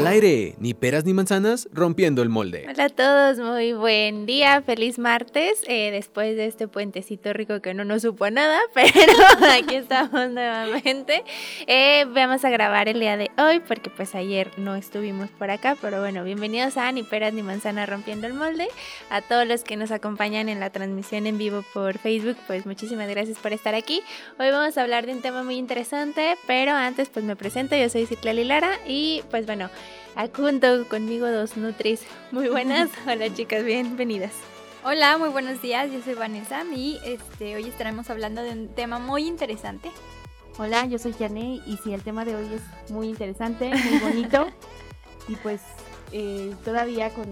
Al aire, ni peras ni manzanas, rompiendo el molde. Hola a todos, muy buen día, feliz martes, eh, después de este puentecito rico que no nos supo nada, pero aquí estamos nuevamente. Eh, vamos a grabar el día de hoy porque pues ayer no estuvimos por acá, pero bueno, bienvenidos a Ni peras ni manzanas rompiendo el molde. A todos los que nos acompañan en la transmisión en vivo por Facebook, pues muchísimas gracias por estar aquí. Hoy vamos a hablar de un tema muy interesante, pero antes pues me presento, yo soy Citlali Lara y pues bueno, junto conmigo dos Nutris muy buenas. Hola chicas, bienvenidas. Hola, muy buenos días, yo soy Vanessa y este, hoy estaremos hablando de un tema muy interesante. Hola, yo soy Jané y sí, el tema de hoy es muy interesante, muy bonito y pues eh, todavía con,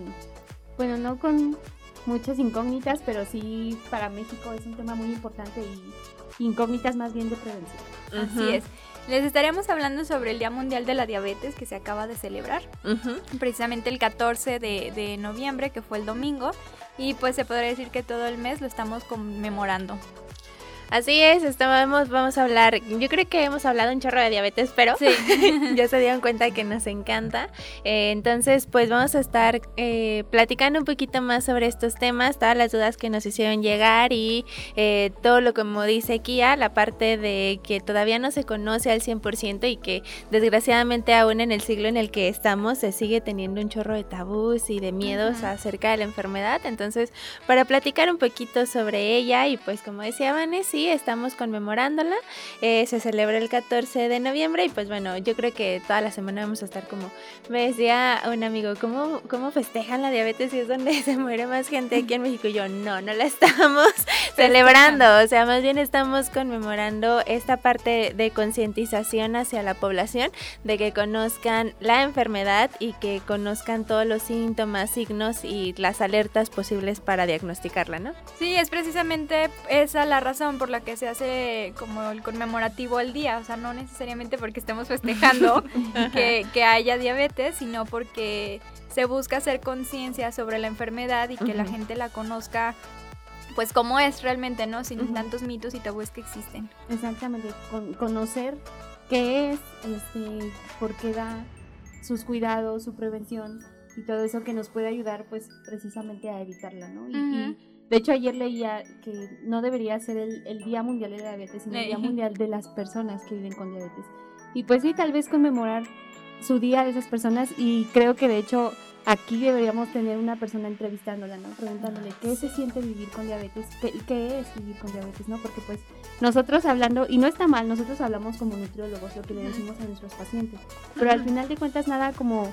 bueno, no con muchas incógnitas, pero sí para México es un tema muy importante y incógnitas más bien de prevención. Así es. Les estaremos hablando sobre el Día Mundial de la Diabetes que se acaba de celebrar, precisamente el 14 de, de noviembre, que fue el domingo, y pues se podría decir que todo el mes lo estamos conmemorando. Así es, estamos, vamos a hablar, yo creo que hemos hablado un chorro de diabetes, pero sí. ya se dieron cuenta que nos encanta. Eh, entonces, pues vamos a estar eh, platicando un poquito más sobre estos temas, todas las dudas que nos hicieron llegar y eh, todo lo como dice Kia, la parte de que todavía no se conoce al 100% y que desgraciadamente aún en el siglo en el que estamos se sigue teniendo un chorro de tabús y de miedos acerca de la enfermedad. Entonces, para platicar un poquito sobre ella y pues como decía Vanessa, estamos conmemorándola. Eh, se celebra el 14 de noviembre y pues bueno, yo creo que toda la semana vamos a estar como, me decía un amigo, ¿cómo, cómo festejan la diabetes y es donde se muere más gente aquí en México? Y yo, no, no la estamos celebrando, o sea, más bien estamos conmemorando esta parte de concientización hacia la población, de que conozcan la enfermedad y que conozcan todos los síntomas, signos y las alertas posibles para diagnosticarla, ¿no? Sí, es precisamente esa la razón por la que se hace como el conmemorativo al día, o sea, no necesariamente porque estemos festejando que, que, haya diabetes, sino porque se busca hacer conciencia sobre la enfermedad y que la gente la conozca pues como es realmente, ¿no? Sin tantos mitos y tabúes que existen. Exactamente, conocer qué es, este, por qué da, sus cuidados, su prevención y todo eso que nos puede ayudar pues precisamente a evitarla, ¿no? y, de hecho, ayer leía que no debería ser el, Día Mundial de la Diabetes, sino el Día Mundial de las personas que viven con diabetes. Y pues sí, tal vez conmemorar su día de esas personas y creo que de hecho aquí deberíamos tener una persona entrevistándola, ¿no? Preguntándole qué se siente vivir con diabetes, qué, qué es vivir con diabetes, ¿no? Porque pues nosotros hablando, y no está mal, nosotros hablamos como nutriólogos, lo que le decimos a nuestros pacientes, pero al final de cuentas nada como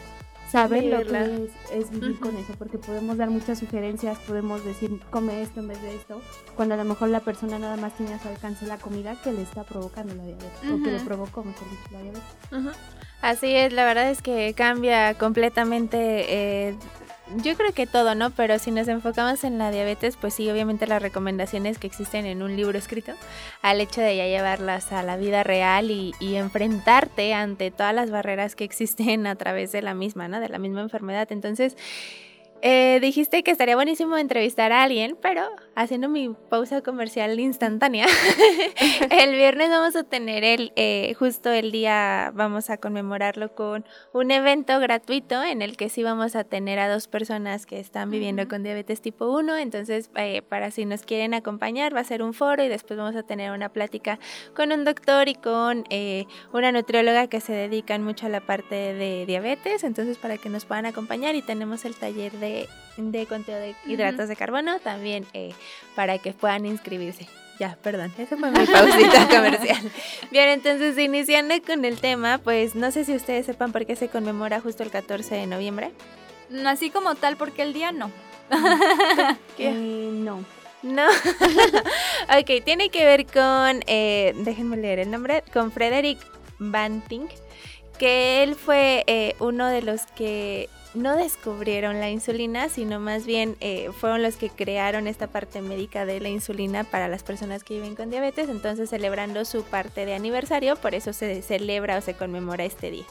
saber lo que es, vivir con eso, porque podemos dar muchas sugerencias, podemos decir come esto en vez de esto, cuando a lo mejor la persona nada más tiene a su alcance la comida que le está provocando la diabetes, o que le provocó, mejor dicho, la diabetes. Así es, la verdad es que cambia completamente eh, yo creo que todo, ¿no? Pero si nos enfocamos en la diabetes, pues sí, obviamente las recomendaciones que existen en un libro escrito, al hecho de ya llevarlas a la vida real y, enfrentarte ante todas las barreras que existen a través de la misma, ¿no? De la misma enfermedad. Entonces, eh, dijiste que estaría buenísimo entrevistar a alguien, pero haciendo mi pausa comercial instantánea, el viernes vamos a tener el, eh, justo el día, vamos a conmemorarlo con un evento gratuito en el que sí vamos a tener a dos personas que están viviendo con diabetes tipo 1, entonces eh, para si nos quieren acompañar va a ser un foro y después vamos a tener una plática con un doctor y con una nutrióloga que se dedican mucho a la parte de diabetes, entonces para que nos puedan acompañar y tenemos el taller de de, conteo de hidratos de carbono, también eh, para que puedan inscribirse. Ya, perdón, esa fue mi pausita comercial. Bien, entonces iniciando con el tema, pues no sé si ustedes sepan por qué se conmemora justo el 14 de noviembre. Así como tal, porque el día no. Eh, no. No. ok, tiene que ver con, eh, déjenme leer el nombre, con Frederick Banting, que él fue uno de los que no descubrieron la insulina, sino más bien eh, fueron los que crearon esta parte médica de la insulina para las personas que viven con diabetes, entonces celebrando su parte de aniversario, por eso se celebra o se conmemora este día.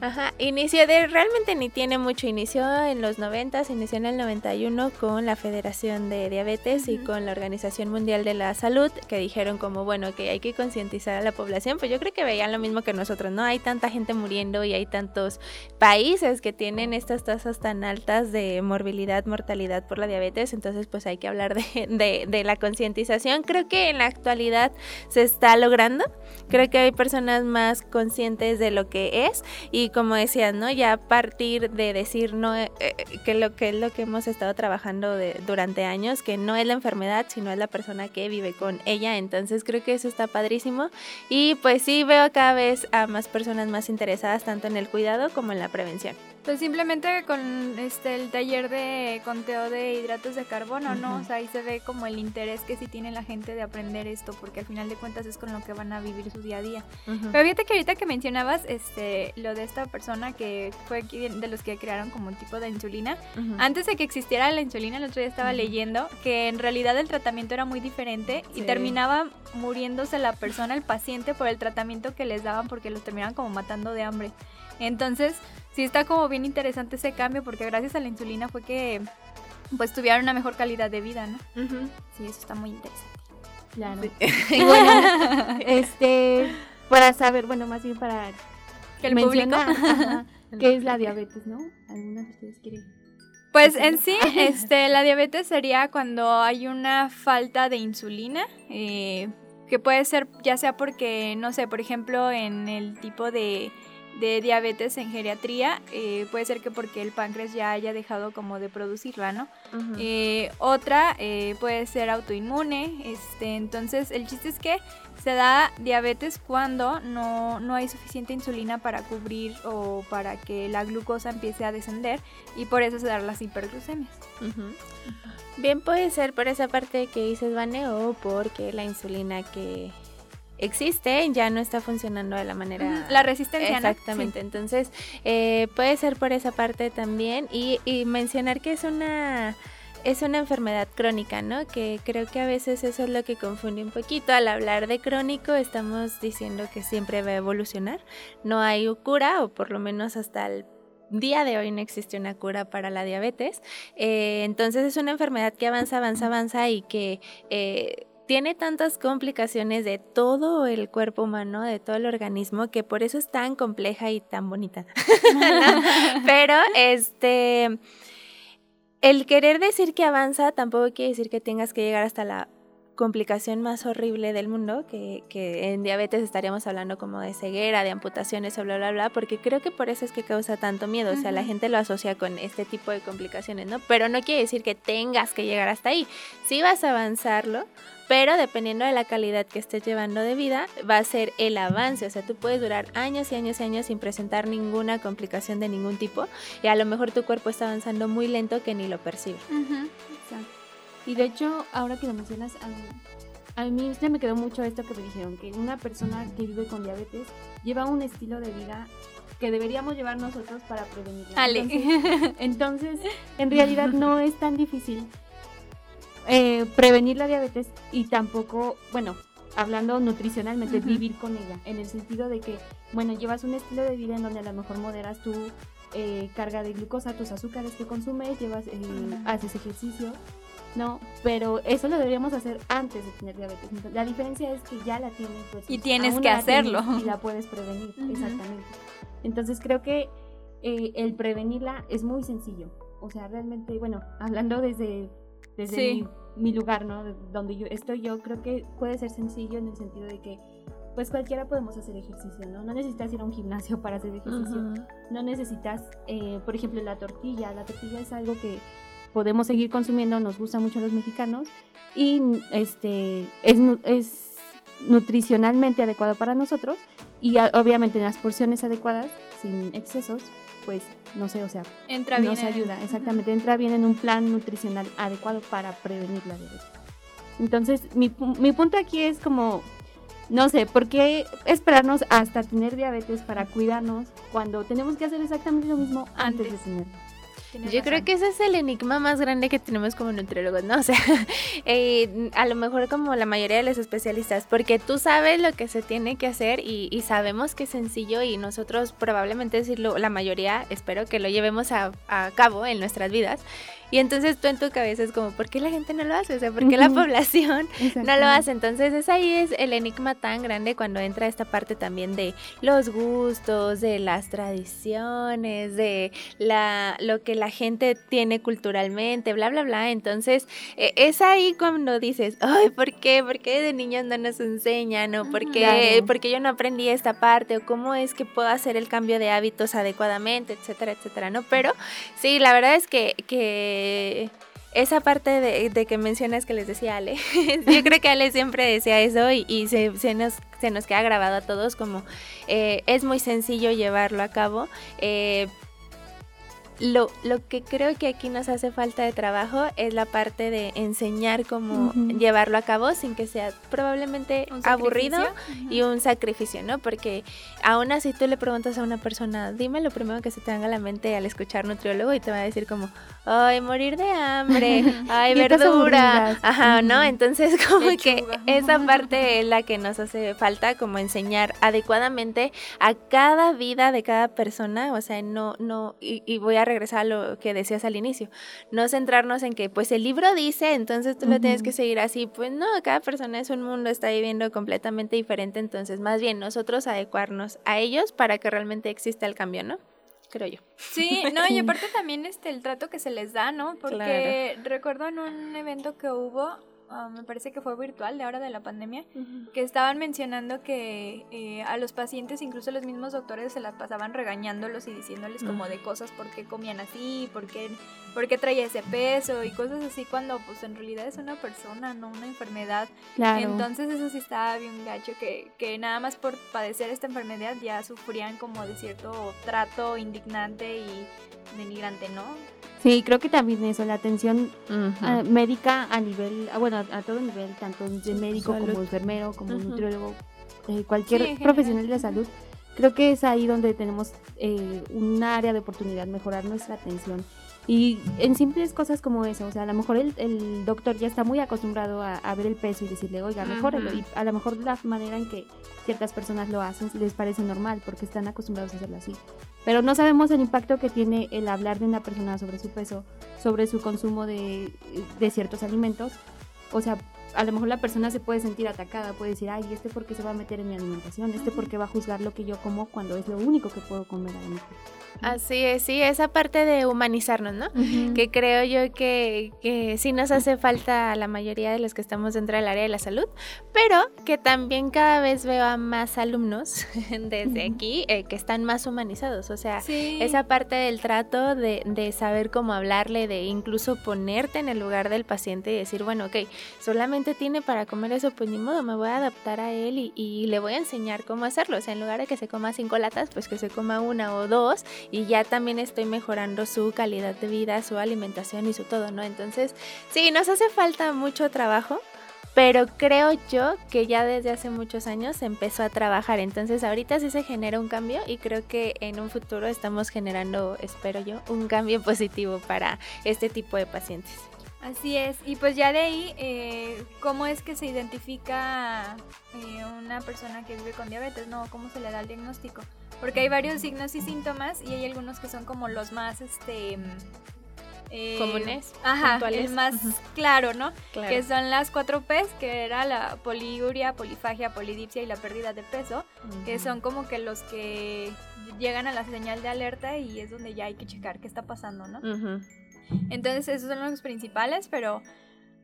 Ajá, inició de, realmente ni tiene mucho, inició en los 90, inició en el 91 con la Federación de Diabetes y con la Organización Mundial de la Salud, que dijeron como, bueno, que hay que concientizar a la población, pues yo creo que veían lo mismo que nosotros, ¿no? Hay tanta gente muriendo y hay tantos países que tienen estas tasas tan altas de morbilidad, mortalidad por la diabetes, entonces pues hay que hablar de, de, de la concientización. Creo que en la actualidad se está logrando, creo que hay personas más conscientes de lo que es y como decías, ¿no? Ya a partir de decir no eh, eh, que lo que es lo que hemos estado trabajando durante años, que no es la enfermedad, sino es la persona que vive con ella. Entonces creo que eso está padrísimo. Y pues sí veo cada vez a más personas más interesadas tanto en el cuidado como en la prevención. Pues simplemente con este el taller de conteo de hidratos de carbono, ¿no? O sea, ahí se ve como el interés que sí tiene la gente de aprender esto, porque al final de cuentas es con lo que van a vivir su día a día. Pero fíjate que ahorita que mencionabas este lo de esta persona que fue de los que crearon como un tipo de insulina, antes de que existiera la insulina, el otro día estaba leyendo que en realidad el tratamiento era muy diferente y terminaba muriéndose la persona, el paciente, por el tratamiento que les daban porque los terminaban como matando de hambre. Entonces, sí está como bien interesante ese cambio porque gracias a la insulina fue que pues tuvieron una mejor calidad de vida, ¿no? Sí, eso está muy interesante. Claro. Y bueno, este, para saber, bueno, más bien para que el público qué es la diabetes, ¿no? ¿Alguna de ustedes quiere? Pues en sí, este, la diabetes sería cuando hay una falta de insulina, eh, que puede ser ya sea porque, no sé, por ejemplo, en el tipo de de diabetes en geriatría, eh, puede ser que porque el páncreas ya haya dejado como de producirla, ¿no? Eh, otra eh, puede ser autoinmune, este, entonces el chiste es que se da diabetes cuando no, no hay suficiente insulina para cubrir o para que la glucosa empiece a descender y por eso se dan las hiperglucemias. Bien puede ser por esa parte que dices, Vane, o porque la insulina que existe, ya no está funcionando de la manera... La resistencia. Exactamente, entonces eh, puede ser por esa parte también y, mencionar que es una... Es una enfermedad crónica, ¿no? Que creo que a veces eso es lo que confunde un poquito. Al hablar de crónico estamos diciendo que siempre va a evolucionar. No hay cura, o por lo menos hasta el día de hoy no existe una cura para la diabetes. Eh, entonces es una enfermedad que avanza, avanza, avanza y que eh, tiene tantas complicaciones de todo el cuerpo humano, de todo el organismo, que por eso es tan compleja y tan bonita. Pero este, el querer decir que avanza tampoco quiere decir que tengas que llegar hasta la complicación más horrible del mundo, que, que, en diabetes estaríamos hablando como de ceguera, de amputaciones o bla, bla, bla, porque creo que por eso es que causa tanto miedo, o sea, la gente lo asocia con este tipo de complicaciones, ¿no? Pero no quiere decir que tengas que llegar hasta ahí, sí vas a avanzarlo, pero dependiendo de la calidad que estés llevando de vida, va a ser el avance. O sea, tú puedes durar años y años y años sin presentar ninguna complicación de ningún tipo y a lo mejor tu cuerpo está avanzando muy lento que ni lo percibe. Exacto. Y de hecho, ahora que lo mencionas, a mí, a me quedó mucho esto que me dijeron, que una persona que vive con diabetes lleva un estilo de vida que deberíamos llevar nosotros para prevenirla. Entonces, entonces, en realidad no es tan difícil eh, prevenir la diabetes y tampoco, bueno, hablando nutricionalmente, vivir con ella, en el sentido de que, bueno, llevas un estilo de vida en donde a lo mejor moderas tu eh, carga de glucosa, tus azúcares que consumes, llevas, eh, haces ejercicio, ¿no? Pero eso lo deberíamos hacer antes de tener diabetes. la diferencia es que ya la tienes. Pues, y tienes que hacerlo. Y la puedes prevenir, exactamente. Entonces creo que el prevenirla es muy sencillo. O sea, realmente, bueno, hablando desde desde mi, lugar, ¿no? donde yo estoy yo, creo que puede ser sencillo en el sentido de que pues cualquiera podemos hacer ejercicio, ¿no? No necesitas ir a un gimnasio para hacer ejercicio. No necesitas, eh, por ejemplo, la tortilla. La tortilla es algo que podemos seguir consumiendo, nos gusta mucho a los mexicanos y este es, es nutricionalmente adecuado para nosotros y obviamente en las porciones adecuadas, sin excesos, pues no sé, o sea, entra nos ayuda, exactamente, entra bien en un plan nutricional adecuado para prevenir la diabetes. Entonces, mi, mi punto aquí es como, no sé, ¿por qué esperarnos hasta tener diabetes para cuidarnos cuando tenemos que hacer exactamente lo mismo antes, de tenerlo? Yo creo que ese es el enigma más grande que tenemos como nutriólogos, ¿no? O sea, eh, a lo mejor como la mayoría de los especialistas, porque tú sabes lo que se tiene que hacer y, sabemos que es sencillo y nosotros probablemente decirlo, la mayoría, espero que lo llevemos a, a cabo en nuestras vidas. Y entonces tú en tu cabeza es como, ¿por qué la gente no lo hace? O sea, ¿por qué la población no lo hace? Entonces es ahí es el enigma tan grande cuando entra esta parte también de los gustos, de las tradiciones, de la, lo que la gente tiene culturalmente, bla, bla, bla. Entonces e, es ahí cuando dices, ay, ¿por qué? ¿Por qué de niños no nos enseñan? ¿O por qué, porque yo no aprendí esta parte? ¿O cómo es que puedo hacer el cambio de hábitos adecuadamente? Etcétera, etcétera, ¿no? Pero sí, la verdad es que, que esa parte de, que mencionas que les decía Ale, yo creo que Ale siempre decía eso y, se, nos, se nos queda grabado a todos como eh, es muy sencillo llevarlo a cabo, eh, lo, lo, que creo que aquí nos hace falta de trabajo es la parte de enseñar cómo llevarlo a cabo sin que sea probablemente aburrido y un sacrificio, ¿no? Porque aún así tú le preguntas a una persona, dime lo primero que se te venga a la mente al escuchar nutriólogo y te va a decir como, ay, morir de hambre, ay, verdura, ajá, ¿no? Entonces como que esa parte es la que nos hace falta como enseñar adecuadamente a cada vida de cada persona, o sea, no, no, y, y voy a regresar a lo que decías al inicio, no centrarnos en que pues el libro dice, entonces tú lo tienes que seguir así, pues no, cada persona es un mundo, está viviendo completamente diferente, entonces más bien nosotros adecuarnos a ellos para que realmente exista el cambio, ¿no? Creo yo. Sí, no, y aparte también este el trato que se les da, ¿no? Porque recuerdo en un evento que hubo, Ah, me parece que fue virtual de ahora de la pandemia, que estaban mencionando que eh, a los pacientes, incluso los mismos doctores, se las pasaban regañándolos y diciéndoles como de cosas, por qué comían así, por qué, por qué traía ese peso y cosas así, cuando pues en realidad es una persona, no una enfermedad. Entonces eso sí estaba bien gacho, que, que nada más por padecer esta enfermedad ya sufrían como de cierto trato indignante y denigrante, ¿no? Sí, creo que también eso, la atención ah, médica a nivel, ah, bueno, a, todo nivel, tanto de médico como enfermero, como nutriólogo, eh, cualquier profesional de la salud, creo que es ahí donde tenemos eh, un área de oportunidad, mejorar nuestra atención. Y en simples cosas como eso, o sea, a lo mejor el, doctor ya está muy acostumbrado a, ver el peso y decirle, oiga, mejor Y a lo mejor la manera en que ciertas personas lo hacen les parece normal porque están acostumbrados a hacerlo así. Pero no sabemos el impacto que tiene el hablar de una persona sobre su peso, sobre su consumo de, de ciertos alimentos. O sea, a lo mejor la persona se puede sentir atacada, puede decir, ay, ¿este por qué se va a meter en mi alimentación? ¿Este por qué va a juzgar lo que yo como cuando es lo único que puedo comer? Así es, sí, esa parte de humanizarnos, ¿no? Que creo yo que, que sí nos hace falta a la mayoría de los que estamos dentro del área de la salud, pero que también cada vez veo a más alumnos desde aquí eh, que están más humanizados, o sea, esa parte del trato, de, de, saber cómo hablarle, de incluso ponerte en el lugar del paciente y decir, bueno, ok, solamente tiene para comer eso, pues ni modo, me voy a adaptar a él y, y le voy a enseñar cómo hacerlo, o sea, en lugar de que se coma cinco latas, pues que se coma una o dos y ya también estoy mejorando su calidad de vida, su alimentación y su todo, ¿no? Entonces, sí, nos hace falta mucho trabajo, pero creo yo que ya desde hace muchos años empezó a trabajar, entonces ahorita sí se genera un cambio y creo que en un futuro estamos generando, espero yo, un cambio positivo para este tipo de pacientes. Así es, y pues ya de ahí, eh, ¿cómo es que se identifica eh, una persona que vive con diabetes? ¿No? ¿Cómo se le da el diagnóstico? Porque hay varios signos y síntomas y hay algunos que son como los más, este... Eh, comunes. Ajá, el más claro, ¿no? Que son las cuatro P's, que era la poliuria, polifagia, polidipsia y la pérdida de peso, que son como que los que llegan a la señal de alerta y es donde ya hay que checar qué está pasando, ¿no? Entonces esos son los principales, pero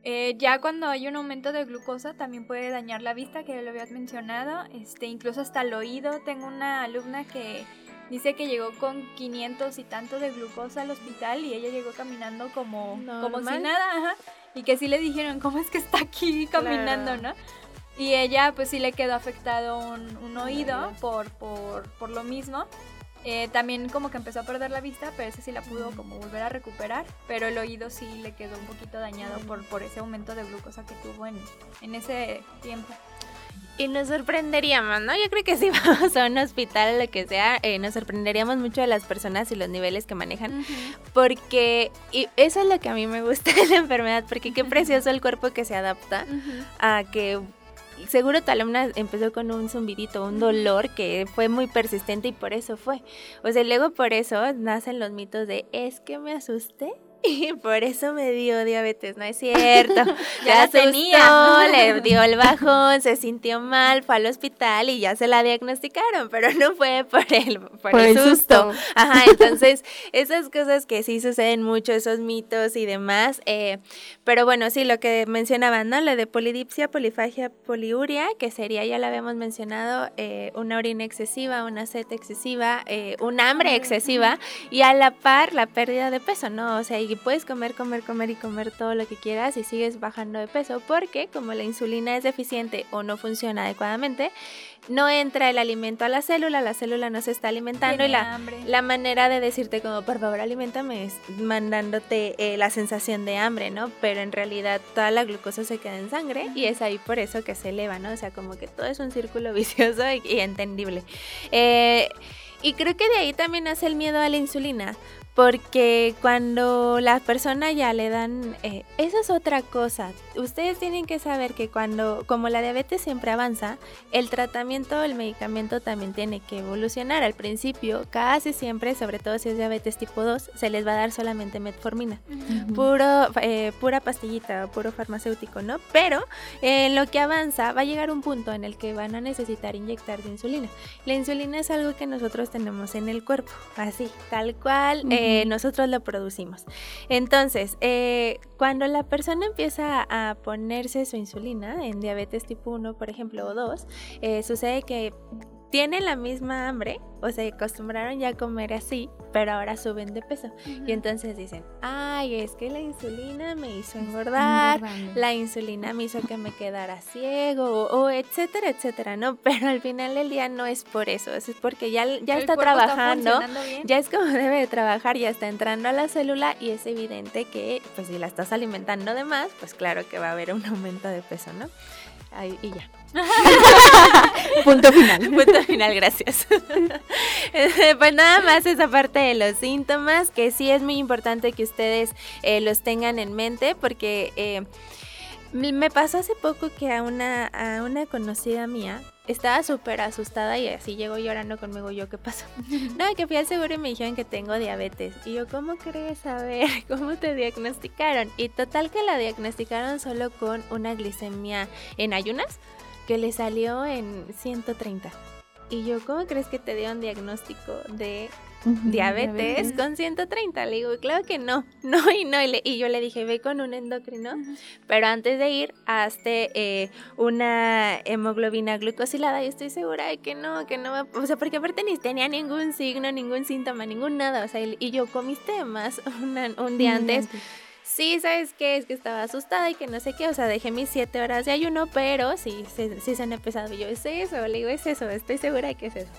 eh, ya cuando hay un aumento de glucosa también puede dañar la vista, que ya lo habías mencionado, este, incluso hasta el oído. Tengo una alumna que dice que llegó con 500 y tanto de glucosa al hospital y ella llegó caminando como, como si nada, y que sí le dijeron, ¿cómo es que está aquí caminando, no? Y ella pues sí le quedó afectado un, un oído por, por, por lo mismo. Eh, también como que empezó a perder la vista, pero ese sí la pudo como volver a recuperar, pero el oído sí le quedó un poquito dañado por, por ese aumento de glucosa que tuvo en, en ese tiempo. Y nos sorprenderíamos, ¿no? Yo creo que si vamos a un hospital o lo que sea, eh, nos sorprenderíamos mucho de las personas y los niveles que manejan. Porque y eso es lo que a mí me gusta de la enfermedad, porque qué precioso el cuerpo que se adapta a que seguro tu alumna empezó con un zumbidito, un dolor que fue muy persistente y por eso fue. O sea, luego por eso nacen los mitos de es que me asusté y por eso me dio diabetes, no es cierto. ya tenía. le dio el bajón, se sintió mal, fue al hospital y ya se la diagnosticaron, pero no fue por el, por, el, susto. Ajá, entonces esas cosas que sí suceden mucho, esos mitos y demás. Eh, pero bueno, sí, lo que mencionaban, ¿no? Lo de polidipsia, polifagia, poliuria, que sería, ya lo habíamos mencionado, eh, una orina excesiva, una sed excesiva, eh, un hambre excesiva y a la par la pérdida de peso, ¿no? O sea, y puedes comer, comer, comer y comer todo lo que quieras y sigues bajando de peso porque como la insulina es deficiente o no funciona adecuadamente, no entra el alimento a la célula, la célula no se está alimentando y la, la, manera de decirte como por favor alimentame es mandándote eh, la sensación de hambre, ¿no? Pero en realidad toda la glucosa se queda en sangre y es ahí por eso que se eleva, ¿no? O sea, como que todo es un círculo vicioso y, entendible. Eh, y creo que de ahí también hace el miedo a la insulina, porque cuando la persona ya le dan, eh, eso es otra cosa. Ustedes tienen que saber que cuando, como la diabetes siempre avanza, el tratamiento, el medicamento también tiene que evolucionar. Al principio, casi siempre, sobre todo si es diabetes tipo 2, se les va a dar solamente metformina, puro, eh, pura pastillita, puro farmacéutico, ¿no? Pero en lo que avanza va a llegar un punto en el que van a necesitar inyectar de insulina. La insulina es algo que nosotros tenemos en el cuerpo, así, tal cual. Nosotros lo producimos. Entonces, eh, cuando la persona empieza a ponerse su insulina en diabetes tipo 1, por ejemplo, o 2, eh, sucede que tienen la misma hambre, o se acostumbraron ya a comer así, pero ahora suben de peso. Y entonces dicen, ay, es que la insulina me hizo engordar, la insulina me hizo que me quedara ciego, o, etcétera, etcétera, ¿no? Pero al final del día no es por eso, es porque ya, ya está trabajando, ya es como debe de trabajar, ya está entrando a la célula y es evidente que, pues si la estás alimentando de más, pues claro que va a haber un aumento de peso, ¿no? Ahí, y ya. Punto final. Punto final, gracias. pues nada más esa parte de los síntomas, que sí es muy importante que ustedes eh, los tengan en mente, porque eh, me pasó hace poco que a una, a una conocida mía estaba súper asustada y así llegó llorando conmigo. Yo, ¿qué pasó? no, que fui al seguro y me dijeron que tengo diabetes. Y yo, ¿cómo crees saber cómo te diagnosticaron? Y total que la diagnosticaron solo con una glicemia en ayunas que le salió en 130. Y yo, ¿cómo crees que te dio un diagnóstico de diabetes, con 130? Le digo, claro que no, no y no. Y, yo le dije, ve con un endocrino, pero antes de ir, hazte eh, una hemoglobina glucosilada y estoy segura de que no, que no, o sea, porque aparte ni tenía ningún signo, ningún síntoma, ningún nada, o sea, y, yo comiste más un día antes sí, ¿sabes qué? Es que estaba asustada y que no sé qué, o sea, dejé mis siete horas de ayuno, pero sí, sí, se han empezado. Y yo, ¿es eso? Le digo, es eso, estoy segura que es eso.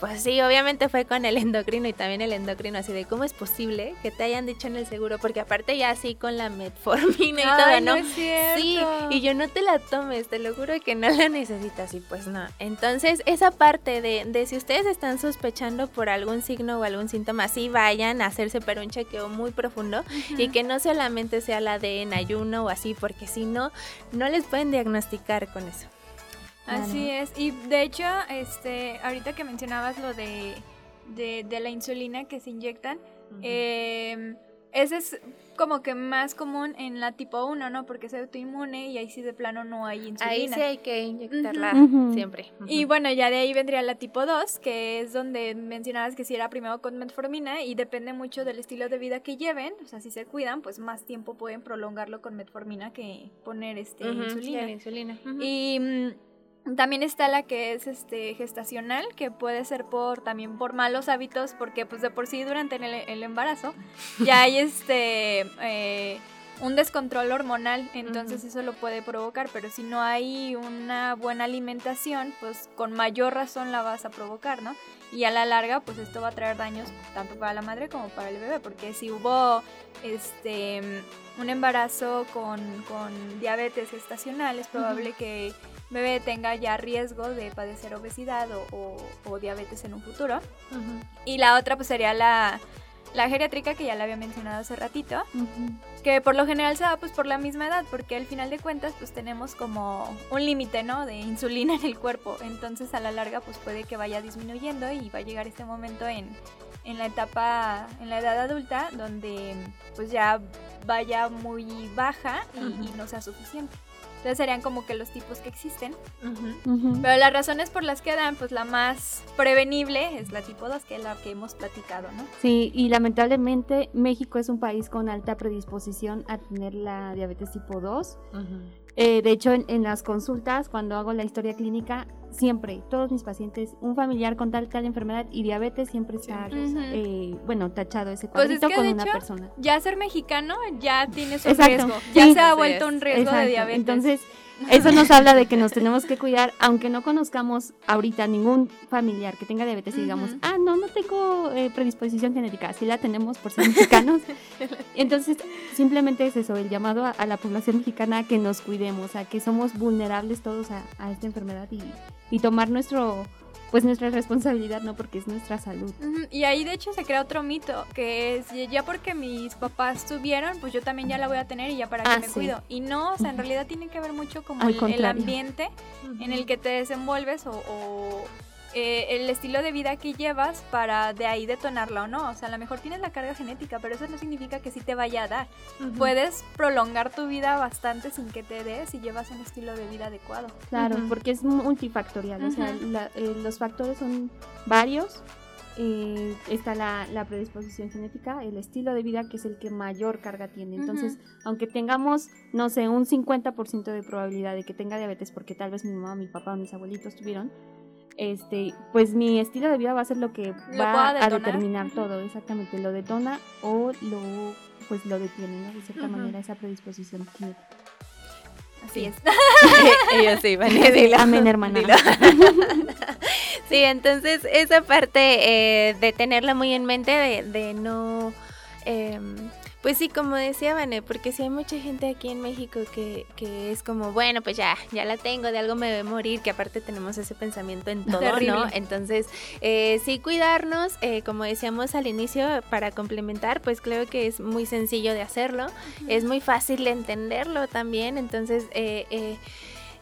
Pues sí, obviamente fue con el endocrino y también el endocrino así de cómo es posible que te hayan dicho en el seguro, porque aparte ya así con la metformina y todo, ¿no? es cierto. Sí, y yo no te la tomes, te lo juro que no la necesitas y pues no. Entonces, esa parte de, de si ustedes están sospechando por algún signo o algún síntoma, sí vayan a hacerse pero un chequeo muy profundo y que no solamente sea la de en ayuno o así, porque si no, no les pueden diagnosticar con eso. Así es. Y de hecho, este, ahorita que mencionabas lo de, de, la insulina que se inyectan, em, ese es como que más común en la tipo 1, ¿no? Porque es autoinmune y ahí sí de plano no hay insulina. Ahí sí hay que inyectarla siempre. Y bueno, ya de ahí vendría la tipo 2, que es donde mencionabas que si era primero con metformina y depende mucho del estilo de vida que lleven, o sea, si se cuidan, pues más tiempo pueden prolongarlo con metformina que poner este insulina. insulina. Y mm, también está la que es este gestacional, que puede ser por también por malos hábitos, porque pues de por sí durante el, embarazo ya hay este eh, un descontrol hormonal, entonces eso lo puede provocar, pero si no hay una buena alimentación, pues con mayor razón la vas a provocar, ¿no? Y a la larga, pues esto va a traer daños tanto para la madre como para el bebé, porque si hubo este un embarazo con, con diabetes gestacional, es probable que bebé tenga ya riesgo de padecer obesidad o, diabetes en un futuro. Y la otra pues sería la, la geriátrica que ya la había mencionado hace ratito, que por lo general se da pues por la misma edad, porque al final de cuentas pues tenemos como un límite, ¿no? De insulina en el cuerpo, entonces a la larga pues puede que vaya disminuyendo y va a llegar este momento en, en la etapa, en la edad adulta, donde pues ya vaya muy baja y no sea suficiente. Entonces serían como que los tipos que existen. Pero las razones por las que dan, pues la más prevenible es la tipo 2, que es la que hemos platicado, ¿no? Sí, y lamentablemente México es un país con alta predisposición a tener la diabetes tipo 2. Eh, de hecho, en, las consultas, cuando hago la historia clínica, siempre, todos mis pacientes, un familiar con tal tal enfermedad y diabetes siempre está, eh, bueno, tachado ese pues cuadrito con una persona. Ya ser mexicano ya tiene su riesgo, ya se ha vuelto un riesgo de diabetes. Entonces, eso nos habla de que nos tenemos que cuidar, aunque no conozcamos ahorita ningún familiar que tenga diabetes y digamos, ah, no, no tengo eh, predisposición genética, así la tenemos por ser mexicanos. Entonces, simplemente es eso, el llamado a, la población mexicana que nos cuidemos, a que somos vulnerables todos a, esta enfermedad y, y tomar nuestro pues nuestra responsabilidad, ¿no? Porque es nuestra salud. Y ahí de hecho se crea otro mito, que es ya porque mis papás tuvieron, pues yo también ya la voy a tener y ya para que ah, me cuido. Y no, o sea, en realidad tiene que ver mucho como el, ambiente en el que te desenvuelves o eh, el estilo de vida que llevas para de ahí detonarla o no. O sea, a lo mejor tienes la carga genética, pero eso no significa que sí te vaya a dar. Puedes prolongar tu vida bastante sin que te des si llevas un estilo de vida adecuado. Claro, porque es multifactorial. O sea, eh, los factores son varios. Eh, está la, predisposición genética, el estilo de vida que es el que mayor carga tiene. Entonces, aunque tengamos, no sé, un 50% de probabilidad de que tenga diabetes porque tal vez mi mamá, mi papá, mis abuelitos tuvieron, este, pues mi estilo de vida va a ser lo que va a, determinar todo, exactamente, lo detona o lo, pues lo detiene, ¿no? De cierta manera esa predisposición genética. Así es. Ellos sí, vale, Amén, hermana. sí, entonces esa parte eh, de tenerla muy en mente, de, de no... Eh, pues sí, como decía Vane, porque si hay mucha gente aquí en México que, que es como, bueno, pues ya, ya la tengo, de algo me debe morir, que aparte tenemos ese pensamiento en todo, ¿no? Entonces, eh, sí cuidarnos, eh, como decíamos al inicio, para complementar, pues creo que es muy sencillo de hacerlo, es muy fácil de entenderlo también, entonces... Eh, eh,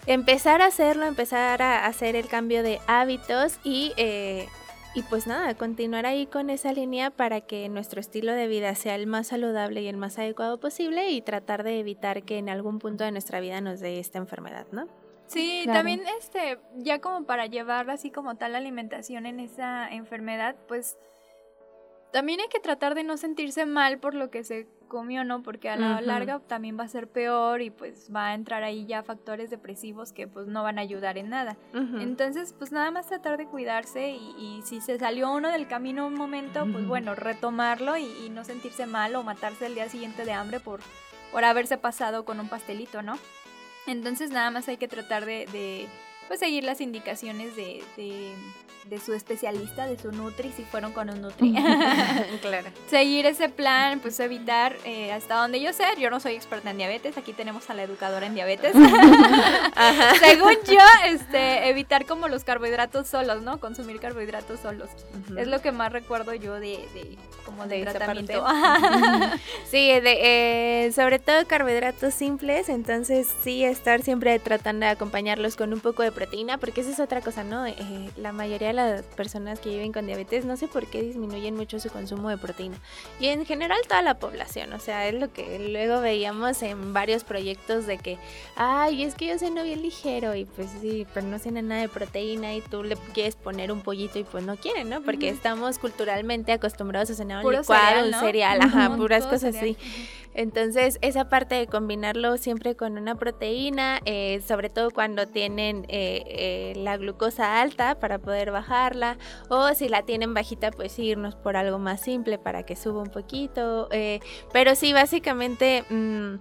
empezar a hacerlo, empezar a hacer el cambio de hábitos y eh, y pues nada, continuar ahí con esa línea para que nuestro estilo de vida sea el más saludable y el más adecuado posible y tratar de evitar que en algún punto de nuestra vida nos dé esta enfermedad, ¿no? Sí, también este, ya como para llevar así como tal la alimentación en esa enfermedad, pues también hay que tratar de no sentirse mal por lo que se comió, ¿no? Porque a la larga también va a ser peor y pues va a entrar ahí ya factores depresivos que pues no van a ayudar en nada. Entonces, pues nada más tratar de cuidarse y, si se salió uno del camino un momento, pues bueno, retomarlo y, no sentirse mal o matarse el día siguiente de hambre por, por haberse pasado con un pastelito, ¿no? Entonces nada más hay que tratar de, pues seguir las indicaciones de de su especialista, de su Nutri, si fueron con un Nutri. claro. Seguir ese plan, pues evitar, eh, hasta donde yo sé, yo no soy experta en diabetes, aquí tenemos a la educadora en diabetes. Según yo, este, evitar como los carbohidratos solos, ¿no? Consumir carbohidratos solos. Es lo que más recuerdo yo de, como de, tratamiento. sí, de, eh, sobre todo carbohidratos simples, entonces sí estar siempre tratando de acompañarlos con un poco de proteína, porque esa es otra cosa, ¿no? Eh, la mayoría de las personas que viven con diabetes, no sé por qué disminuyen mucho su consumo de proteína. Y en general toda la población, o sea, es lo que luego veíamos en varios proyectos de que, ay, es que yo ceno bien ligero y pues sí, pero no cena nada de proteína y tú le quieres poner un pollito y pues no quieren, ¿no? Porque estamos culturalmente acostumbrados a cenar un licuado, un cereal, ajá, puras cosas así. Entonces, esa parte de combinarlo siempre con una proteína, eh, sobre todo cuando tienen eh, eh, la glucosa alta para poder bajarla, o si la tienen bajita, pues irnos por algo más simple para que suba un poquito. pero sí, básicamente... Mm,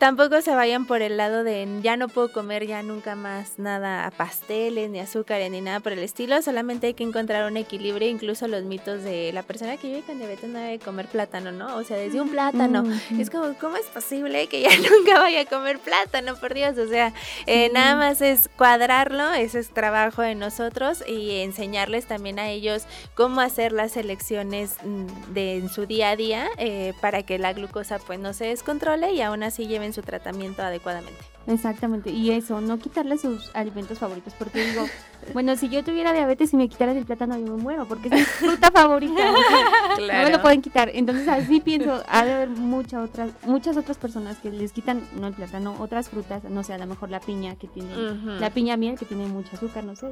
tampoco se vayan por el lado de ya no puedo comer ya nunca más nada a pasteles, ni azúcares, ni nada por el estilo. Solamente hay que encontrar un equilibrio, incluso los mitos de la persona que vive con diabetes no debe comer plátano, ¿no? O sea, desde un plátano. Es como, ¿cómo es posible que ya nunca vaya a comer plátano? Por Dios, o sea, eh, nada más es cuadrarlo, ese es trabajo de nosotros y enseñarles también a ellos cómo hacer las elecciones mm, de en su día a día eh, para que la glucosa pues no se descontrole y aún así lleven su tratamiento adecuadamente. Exactamente, y eso, no quitarle sus alimentos favoritos, porque digo, bueno, si yo tuviera diabetes y me quitaras el plátano, yo me muero, porque es mi fruta favorita, no me lo pueden quitar. Entonces así pienso, ha de haber muchas otras, muchas otras personas que les quitan, no el plátano, otras frutas, no sé, a lo mejor la piña que tiene, la piña miel que tiene mucho azúcar, no sé.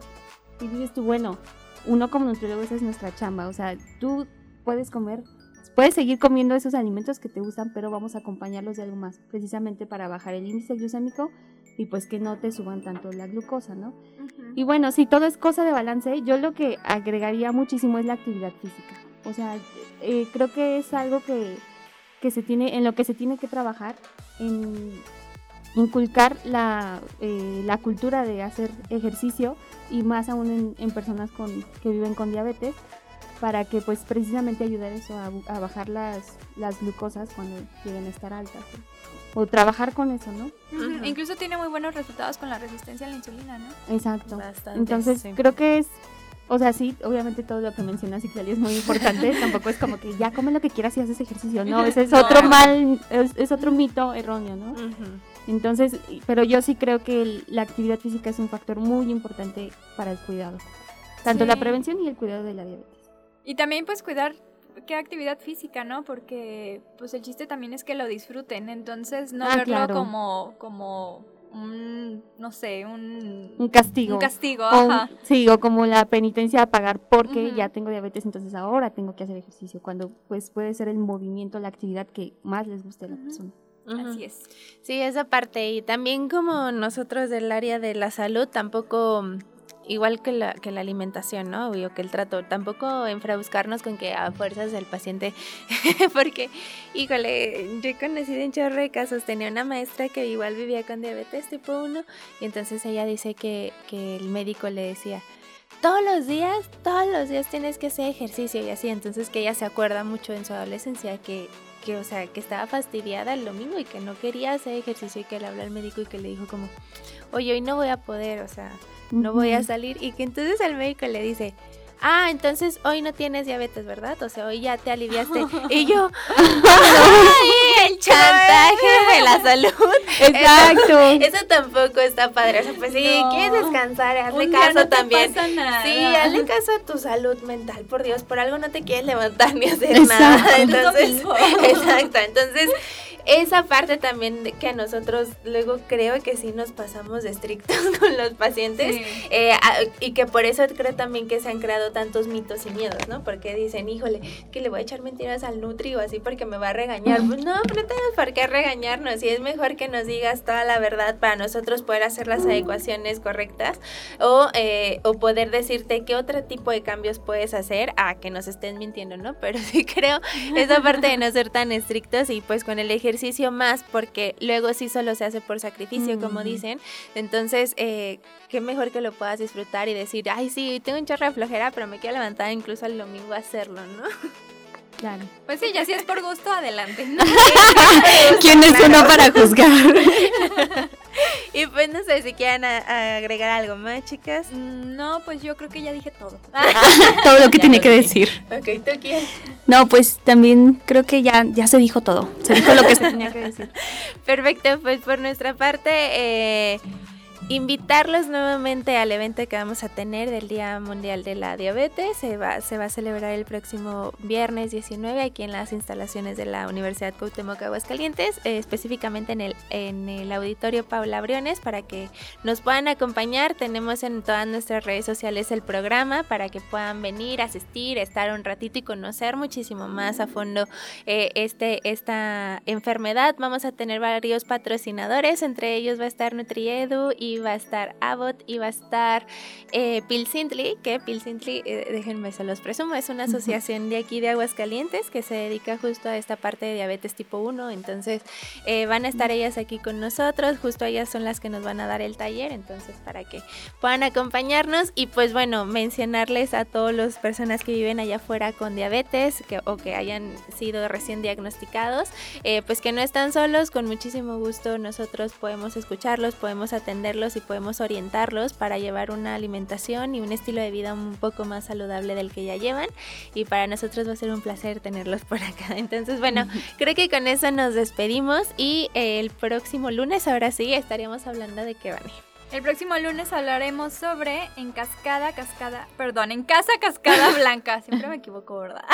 Y dices tú, bueno, uno como nutriólogo esa es nuestra chamba, o sea, tú puedes comer Puedes seguir comiendo esos alimentos que te gustan, pero vamos a acompañarlos de algo más, precisamente para bajar el índice glucémico y pues que no te suban tanto la glucosa, ¿no? Y bueno, si todo es cosa de balance, yo lo que agregaría muchísimo es la actividad física. O sea, eh, creo que es algo que, se tiene, en lo que se tiene que trabajar, en inculcar la, eh, la cultura de hacer ejercicio y más aún en, en personas con, que viven con diabetes para que pues precisamente ayudar eso a, bajar las, las glucosas cuando lleguen a estar altas. O trabajar con eso, ¿no? Incluso tiene muy buenos resultados con la resistencia a la insulina, ¿no? Exacto. Bastante, Entonces creo que es, o sea, sí, obviamente todo lo que mencionas Italia es muy importante, tampoco es como que ya come lo que quieras y haces ejercicio, no, ese es otro mal, es, otro mito erróneo, ¿no? Entonces, pero yo sí creo que la actividad física es un factor muy importante para el cuidado, tanto la prevención y el cuidado de la diabetes. Y también pues cuidar qué actividad física, ¿no? Porque pues el chiste también es que lo disfruten, entonces no ah, verlo como como un, no sé, un, un castigo. Un castigo, ajá. sí, o como la penitencia a pagar porque ya tengo diabetes, entonces ahora tengo que hacer ejercicio, cuando pues puede ser el movimiento, la actividad que más les guste a la persona. Así es. Sí, esa parte. Y también como nosotros del área de la salud, tampoco igual que la, que la alimentación, ¿no? Obvio que el trato, tampoco enfrabuscarnos con que a fuerzas el paciente, porque, híjole, yo he conocido en chorro de tenía una maestra que igual vivía con diabetes tipo 1 y entonces ella dice que, que el médico le decía, todos los días, todos los días tienes que hacer ejercicio y así, entonces que ella se acuerda mucho en su adolescencia que que, o sea, que estaba fastidiada el domingo y que no quería hacer ejercicio y que le habló al médico y que le dijo como, oye, hoy no voy a poder, o sea, no voy a salir. Y que entonces el médico le dice, ah, entonces hoy no tienes diabetes, ¿verdad? O sea, hoy ya te aliviaste. y yo, ¡ay, el chantaje de la salud! Exacto. Eso, tampoco está padre. O sea, pues sí, quieres descansar, hazle caso también. Sí, hazle caso a tu salud mental, por Dios, por algo no te quieres levantar ni hacer nada. Entonces, exacto. Entonces, esa parte también que a nosotros luego creo que sí nos pasamos estrictos con los pacientes eh, y que por eso creo también que se han creado tantos mitos y miedos, ¿no? Porque dicen, híjole, que le voy a echar mentiras al Nutri o así porque me va a regañar. Pues no, no tenemos por qué regañarnos y es mejor que nos digas toda la verdad para nosotros poder hacer las adecuaciones correctas o, eh, o poder decirte qué otro tipo de cambios puedes hacer a que nos estén mintiendo, ¿no? Pero sí creo esa parte de no ser tan estrictos y pues con el ejercicio más porque luego sí solo se hace por sacrificio, como dicen. Entonces, eh, qué mejor que lo puedas disfrutar y decir, ay, sí, tengo un chorro de flojera, pero me quiero levantar incluso el domingo a hacerlo, ¿no? Claro. Pues sí, ya si es por gusto, adelante. ¿Quién es uno para juzgar? y pues no sé si quieren agregar algo más, chicas. Mm, no, pues yo creo que ya dije todo. todo lo que tiene que decir. Ok, ¿tú quién? No, pues también creo que ya, ya se dijo todo. Se dijo lo que se tenía que decir. Perfecto, pues por nuestra parte, eh, invitarlos nuevamente al evento que vamos a tener del Día Mundial de la Diabetes. Se va, se va a celebrar el próximo viernes 19 aquí en las instalaciones de la Universidad Cuauhtémoc Aguascalientes, eh, específicamente en el, en el auditorio Paula Briones para que nos puedan acompañar. Tenemos en todas nuestras redes sociales el programa para que puedan venir, asistir, estar un ratito y conocer muchísimo más a fondo eh, este, esta enfermedad. Vamos a tener varios patrocinadores, entre ellos va a estar NutriEdu y y va a estar Abbott y va a estar eh, Pilsintli, que Pilsintli, eh, déjenme se los presumo, es una asociación de aquí de Aguascalientes que se dedica justo a esta parte de diabetes tipo 1. Entonces eh, van a estar ellas aquí con nosotros, justo ellas son las que nos van a dar el taller, entonces para que puedan acompañarnos. Y pues bueno, mencionarles a todas las personas que viven allá afuera con diabetes que, o que hayan sido recién diagnosticados, eh, pues que no están solos, con muchísimo gusto nosotros podemos escucharlos, podemos atenderlos y podemos orientarlos para llevar una alimentación y un estilo de vida un poco más saludable del que ya llevan y para nosotros va a ser un placer tenerlos por acá. Entonces, bueno, creo que con eso nos despedimos y el próximo lunes, ahora sí, estaríamos hablando de qué van. El próximo lunes hablaremos sobre en cascada, cascada, perdón, en casa cascada blanca. Siempre me equivoco, ¿verdad?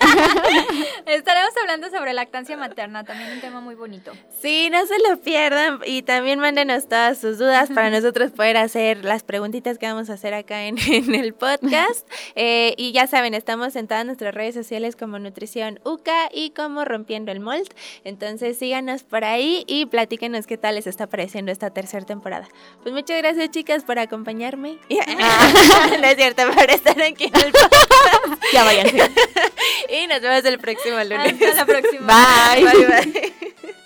Estaremos hablando sobre lactancia materna, también un tema muy bonito. Sí, no se lo pierdan y también mándenos todas sus dudas para nosotros poder hacer las preguntitas que vamos a hacer acá en, el podcast. Eh, y ya saben, estamos en todas nuestras redes sociales como Nutrición UCA y como Rompiendo el Mold. Entonces síganos por ahí y platíquenos qué tal les está pareciendo esta tercera temporada. Pues muchas gracias, chicas, por acompañarme. no es cierto, por estar aquí en el podcast. Ya vayan. y nos vemos el próximo lunes. Hasta la próxima. bye. bye. bye.